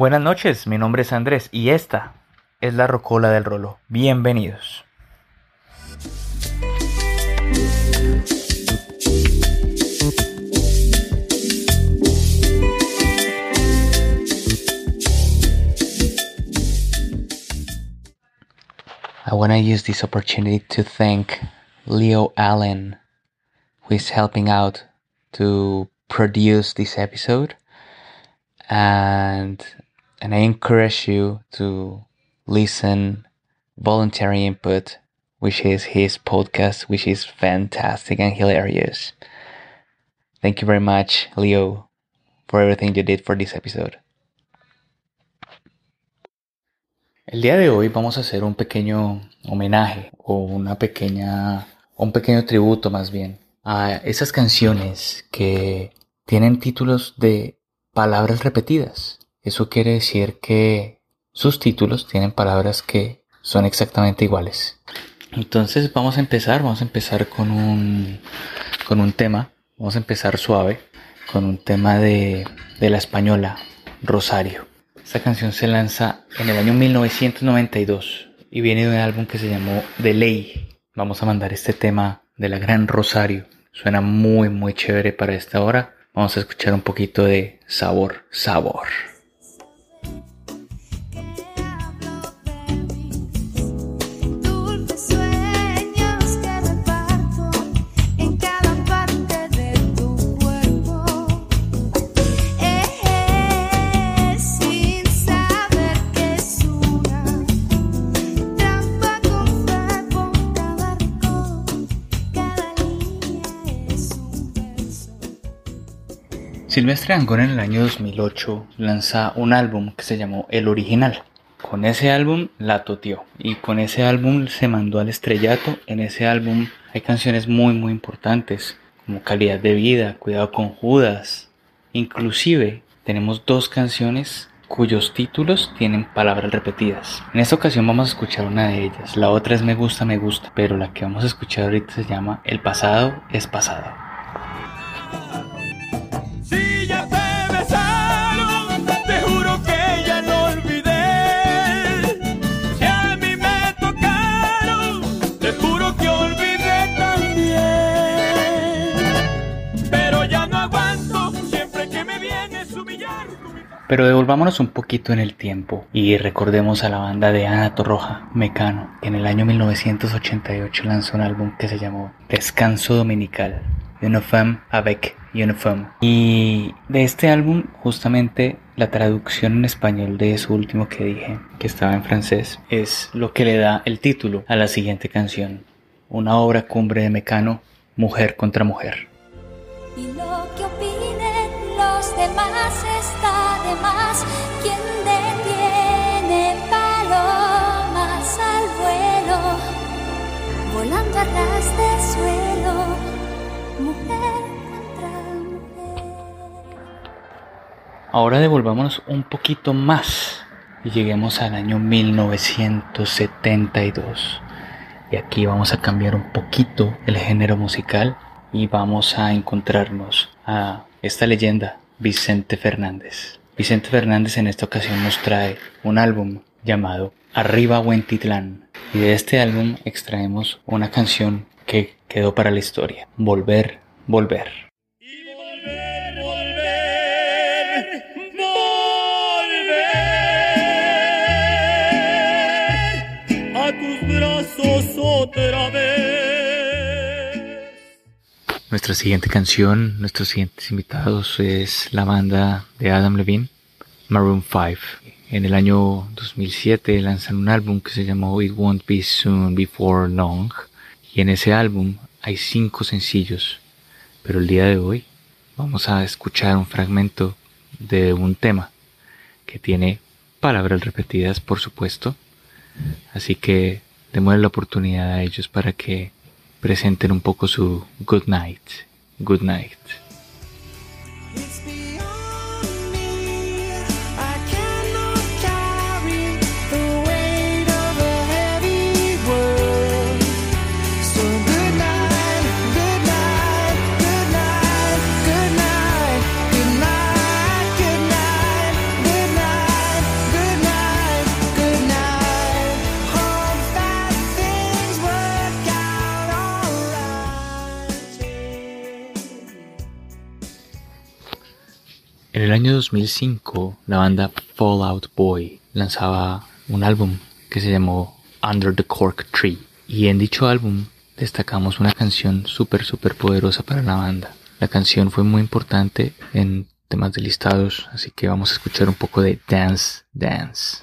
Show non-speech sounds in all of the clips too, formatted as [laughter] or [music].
Buenas noches, mi nombre es Andrés y esta es la Rocola del Rolo. Bienvenidos. I want to use this opportunity to thank Leo Allen, who is helping out to produce this episode. And and I encourage you to listen voluntary input, which is his podcast, which is fantastic and hilarious. Thank you very much, Leo, for everything you did for this episode. El día de hoy vamos a hacer un pequeño homenaje o una pequeña, un pequeño tributo más bien a esas canciones que tienen títulos de palabras repetidas. Eso quiere decir que sus títulos tienen palabras que son exactamente iguales. Entonces vamos a empezar, vamos a empezar con un, con un tema, vamos a empezar suave, con un tema de, de la española, Rosario. Esta canción se lanza en el año 1992 y viene de un álbum que se llamó The Ley. Vamos a mandar este tema de la Gran Rosario. Suena muy muy chévere para esta hora. Vamos a escuchar un poquito de sabor, sabor. Silvestre Angón en el año 2008 lanza un álbum que se llamó El Original. Con ese álbum la toteó y con ese álbum se mandó al estrellato. En ese álbum hay canciones muy muy importantes como Calidad de Vida, Cuidado con Judas. Inclusive tenemos dos canciones cuyos títulos tienen palabras repetidas. En esta ocasión vamos a escuchar una de ellas, la otra es Me gusta, me gusta, pero la que vamos a escuchar ahorita se llama El pasado es pasado. Pero devolvámonos un poquito en el tiempo y recordemos a la banda de Ana Torroja, Mecano, que en el año 1988 lanzó un álbum que se llamó Descanso Dominical, Uniforme avec Uniforme. Y de este álbum, justamente la traducción en español de eso último que dije, que estaba en francés, es lo que le da el título a la siguiente canción. Una obra cumbre de Mecano, Mujer contra Mujer. Y lo que opinen los demás está de más. Quien detiene palomas al vuelo, volando a ras suelo, mujer contra. Ahora devolvámonos un poquito más y lleguemos al año 1972. Y aquí vamos a cambiar un poquito el género musical y vamos a encontrarnos a esta leyenda, Vicente Fernández. Vicente Fernández en esta ocasión nos trae un álbum llamado Arriba Huentitlán y de este álbum extraemos una canción que quedó para la historia, Volver, Volver. otra vez. Nuestra siguiente canción, nuestros siguientes invitados es la banda de Adam Levine, Maroon 5. En el año 2007 lanzan un álbum que se llamó It Won't Be Soon Before Long y en ese álbum hay cinco sencillos, pero el día de hoy vamos a escuchar un fragmento de un tema que tiene palabras repetidas, por supuesto, así que démosle la oportunidad a ellos para que presenten un poco su Good Night. Good Night. El año 2005, la banda Fallout Boy lanzaba un álbum que se llamó Under the Cork Tree. Y en dicho álbum destacamos una canción súper, súper poderosa para la banda. La canción fue muy importante en temas de listados, así que vamos a escuchar un poco de Dance Dance.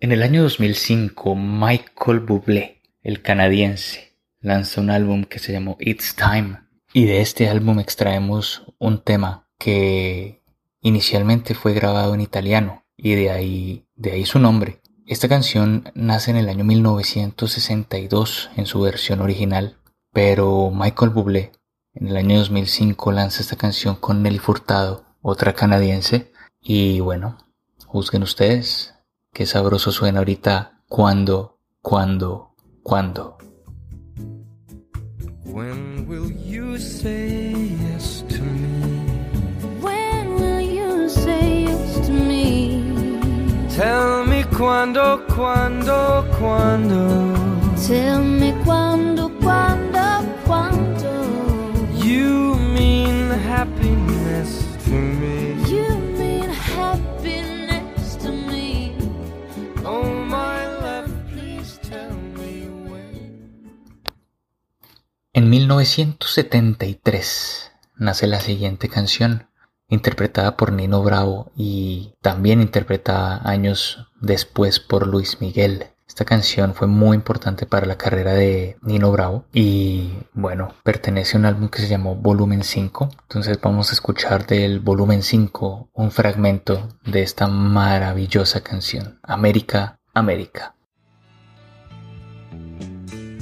En el año 2005, Michael Bublé, el canadiense, lanzó un álbum que se llamó It's Time. Y de este álbum extraemos un tema que inicialmente fue grabado en italiano y de ahí, de ahí su nombre. Esta canción nace en el año 1962 en su versión original, pero Michael Bublé en el año 2005 lanza esta canción con Nelly Furtado, otra canadiense, y bueno, juzguen ustedes, Qué sabroso suena ahorita cuando, cuando, cuando. When will you say yes to me? When will you say yes to me? Tell me cuando, cuando, cuando. Tell me 1973 nace la siguiente canción, interpretada por Nino Bravo y también interpretada años después por Luis Miguel. Esta canción fue muy importante para la carrera de Nino Bravo y bueno, pertenece a un álbum que se llamó Volumen 5. Entonces vamos a escuchar del Volumen 5 un fragmento de esta maravillosa canción, América, América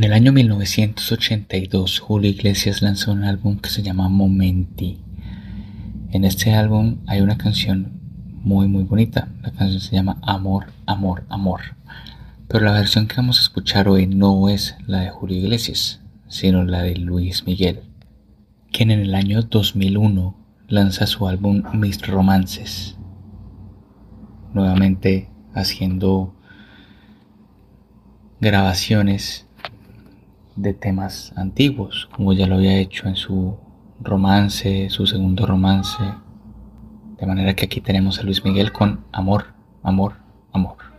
En el año 1982, Julio Iglesias lanzó un álbum que se llama Momenti. En este álbum hay una canción muy muy bonita. La canción se llama Amor, Amor, Amor. Pero la versión que vamos a escuchar hoy no es la de Julio Iglesias, sino la de Luis Miguel, quien en el año 2001 lanza su álbum Mis Romances. Nuevamente haciendo grabaciones de temas antiguos, como ya lo había hecho en su romance, su segundo romance. De manera que aquí tenemos a Luis Miguel con Amor, Amor, Amor.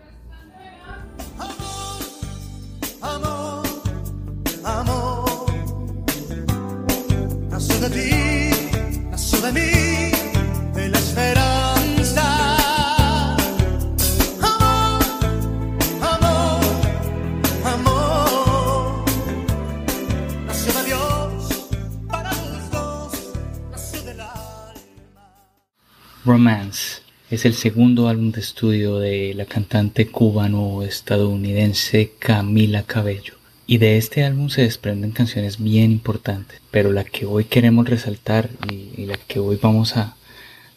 Romance es el segundo álbum de estudio de la cantante cubano-estadounidense Camila Cabello. Y de este álbum se desprenden canciones bien importantes, pero la que hoy queremos resaltar y, la que hoy vamos a,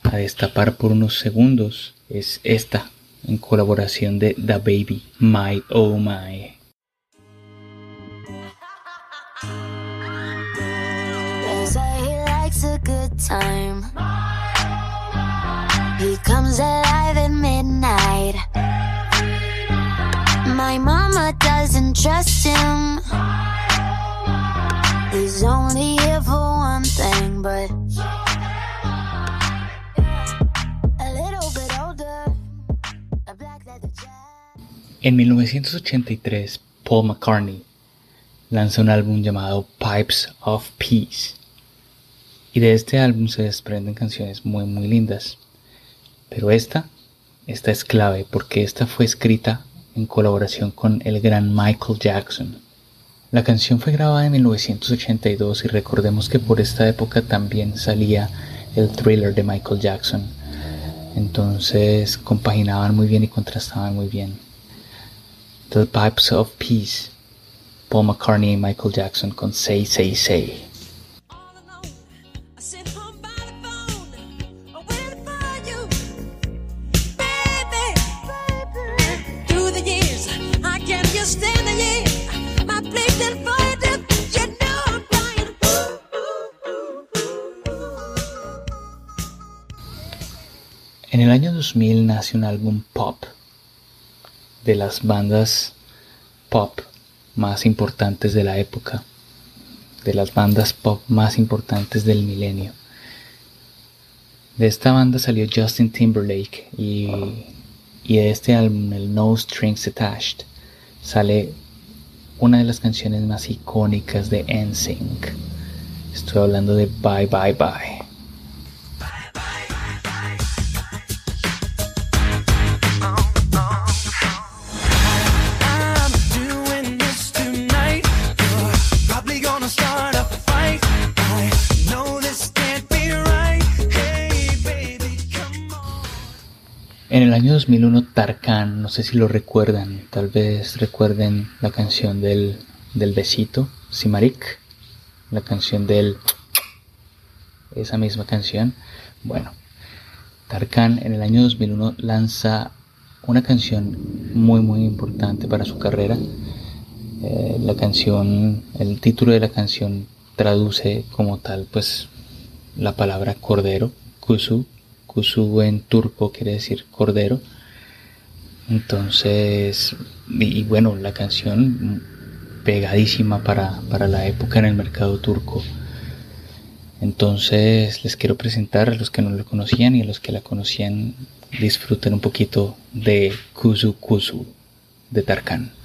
a destapar por unos segundos es esta, en colaboración de The Baby, My Oh My. Comes alive at midnight. My mama doesn't trust him. He's only here for one thing, but. En 1983, Paul McCartney lanza un álbum llamado Pipes of Peace. Y de este álbum se desprenden canciones muy muy lindas. Pero esta esta es clave porque esta fue escrita en colaboración con el gran Michael Jackson. La canción fue grabada en 1982 y recordemos que por esta época también salía el thriller de Michael Jackson. Entonces compaginaban muy bien y contrastaban muy bien. The Pipes of Peace, Paul McCartney y Michael Jackson con Say Say Say. En el año 2000 nace un álbum pop de las bandas pop más importantes de la época, de las bandas pop más importantes del milenio. De esta banda salió Justin Timberlake y, de este álbum, el No Strings Attached, sale una de las canciones más icónicas de NSYNC. Estoy hablando de Bye Bye Bye. En el año 2001 Tarkan, no sé si lo recuerdan, tal vez recuerden la canción del, del besito, Simarik, la canción del... esa misma canción. Bueno, Tarkan en el año 2001 lanza una canción muy muy importante para su carrera. Eh, la canción, el título de la canción traduce como tal pues la palabra cordero, kusu, Kusu en turco quiere decir cordero. Entonces, y, bueno, la canción pegadísima para, para la época en el mercado turco. Entonces les quiero presentar a los que no lo conocían y a los que la conocían disfruten un poquito de Kuzu Kuzu de Tarkan.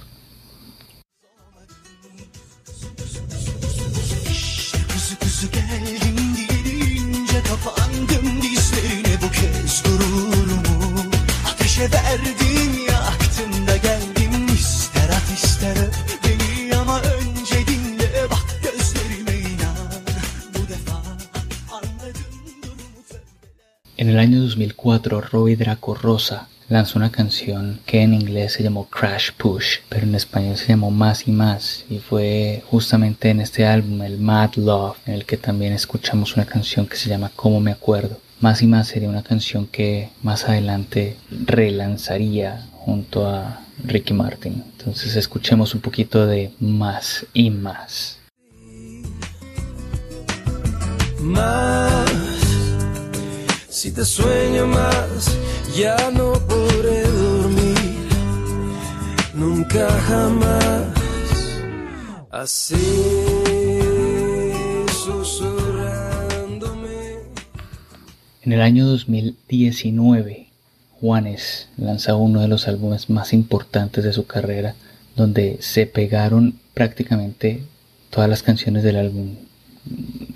Año 2004, Robbie Draco Rosa lanzó una canción que en inglés se llamó Crash Push, pero en español se llamó Más y Más, y fue justamente en este álbum, el Mad Love, en el que también escuchamos una canción que se llama Como me acuerdo. Más y Más sería una canción que más adelante relanzaría junto a Ricky Martin. Entonces escuchemos un poquito de Más y Más. Más, si te sueño más, ya no podré dormir, nunca jamás, así En el año 2019, Juanes lanza uno de los álbumes más importantes de su carrera, donde se pegaron prácticamente todas las canciones del álbum,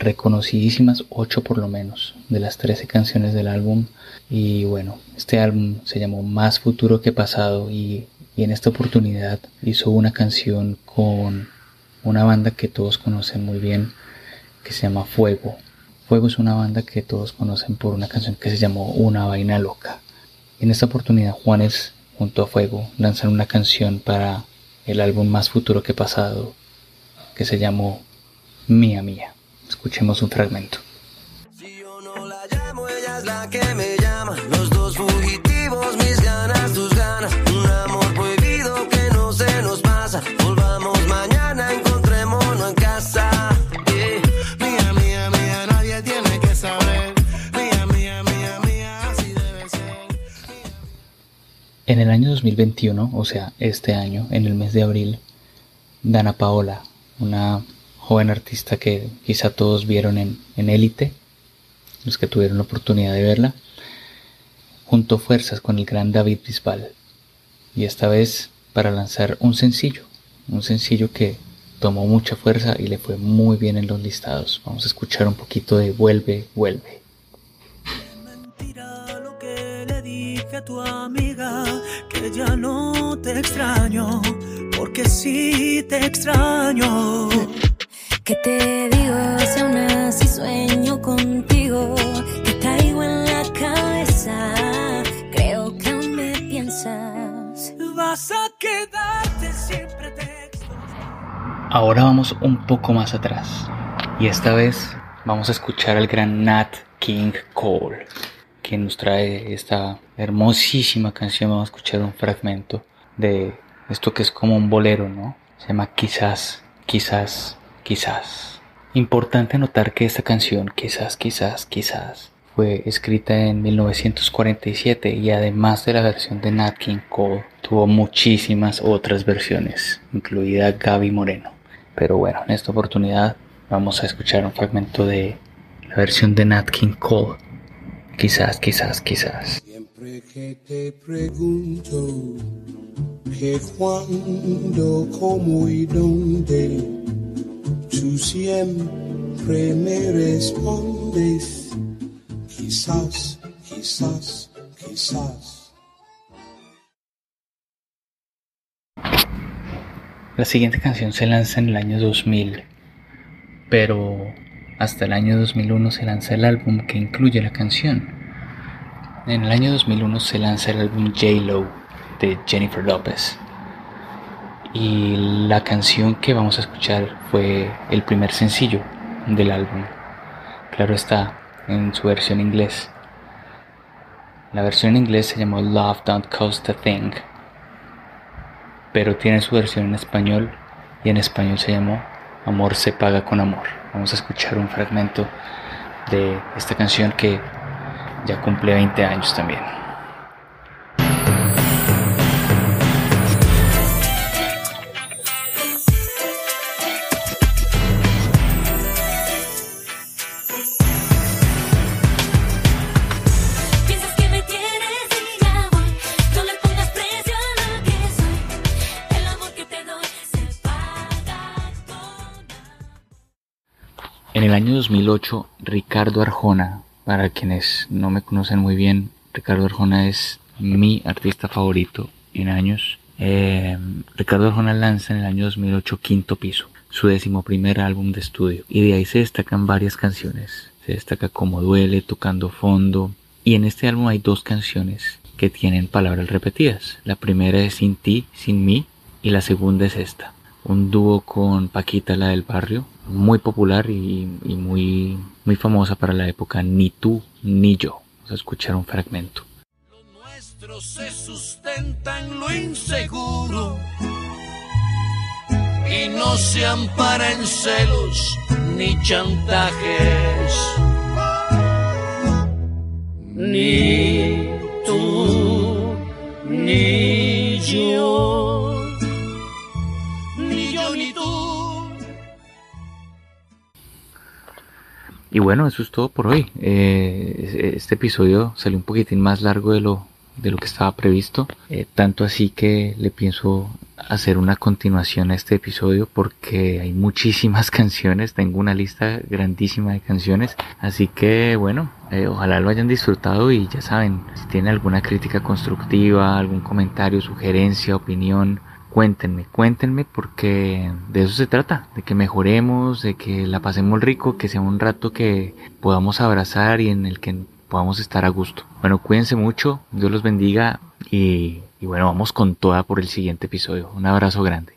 reconocidísimas, 8 por lo menos, de las 13 canciones del álbum. Y bueno, este álbum se llamó Más Futuro que Pasado y, y en esta oportunidad hizo una canción con una banda que todos conocen muy bien, que se llama Fuego. Fuego es una banda que todos conocen por una canción que se llamó Una vaina loca. En esta oportunidad Juanes junto a Fuego lanzan una canción para el álbum más futuro que pasado que se llamó Mía Mía. Escuchemos un fragmento. Si yo no la llamo, ella es la que me llama. Los dos fugitivos, mis ganas, tus ganas. Un amor prohibido que no se nos pasa. Volvamos mañana, encontrémonos en casa. Yeah. Mía, mía, mía, nadie tiene que saber. Mía, mía, mía, mía, así debe ser. En el año 2021, o sea, este año, en el mes de abril, Dana Paola, una joven artista que quizá todos vieron en Élite, los que tuvieron la oportunidad de verla, juntó fuerzas con el gran David Bisbal, y esta vez para lanzar un sencillo, un sencillo que tomó mucha fuerza y le fue muy bien en los listados. Vamos a escuchar un poquito de Vuelve, vuelve. Mentira lo que le dije a tu amiga que ya no te extraño, porque sí te extraño. ¿Qué te digo? Si aún así sueño contigo, que traigo en la cabeza, creo que aún me piensas. Vas a quedarte siempre te Ahora vamos un poco más atrás y esta vez vamos a escuchar al gran Nat King Cole, quien nos trae esta hermosísima canción. Vamos a escuchar un fragmento de esto que es como un bolero, ¿no? Se llama Quizás, quizás, quizás. Importante notar que esta canción, quizás, quizás, quizás, fue escrita en 1947 y además de la versión de Nat King Cole, tuvo muchísimas otras versiones, incluida Gaby Moreno. Pero bueno, en esta oportunidad vamos a escuchar un fragmento de la versión de Nat King Cole. Quizás, quizás, quizás. Siempre que te pregunto que cuándo, cómo y dónde, siempre me respondes. Quizás, quizás, quizás. La siguiente canción se lanza en el año 2000, pero hasta el año 2001 se lanza el álbum que incluye la canción. En el año 2001 se lanza el álbum J-Lo de Jennifer Lopez. Y la canción que vamos a escuchar fue el primer sencillo del álbum. Claro está, en su versión inglés. La versión en inglés se llamó Love Don't Cost a Thing pero tiene su versión en español y en español se llamó Amor se paga con amor. Vamos a escuchar un fragmento de esta canción que ya cumple 20 años también. En el año 2008, Ricardo Arjona, para quienes no me conocen muy bien, Ricardo Arjona es mi artista favorito en años. Eh, Ricardo Arjona lanza en el año 2008 Quinto Piso, su decimoprimer álbum de estudio, y de ahí se destacan varias canciones. Se destaca Como Duele, Tocando Fondo, y en este álbum hay dos canciones que tienen palabras repetidas. La primera es Sin ti, sin mí, y la segunda es esta. Un dúo con Paquita, la del barrio, muy popular y, y muy, muy famosa para la época, Ni tú ni yo. Vamos a escuchar un fragmento. nuestro se sustenta en lo inseguro y no se ampara en celos ni chantajes. Ni tú, ni yo, Y bueno, eso es todo por hoy. Eh, este episodio salió un poquitín más largo de lo, de lo que estaba previsto. Eh, tanto así que le pienso hacer una continuación a este episodio porque hay muchísimas [laughs] canciones. Tengo una lista grandísima de canciones. Así que bueno, eh, ojalá lo hayan disfrutado y ya saben, si tienen alguna crítica constructiva, algún comentario, sugerencia, opinión, cuéntenme, cuéntenme porque de eso se trata, de que mejoremos, de que la pasemos rico, que sea un rato que podamos abrazar y en el que podamos estar a gusto. Bueno, cuídense mucho, Dios los bendiga y, y bueno, vamos con toda por el siguiente episodio. Un abrazo grande.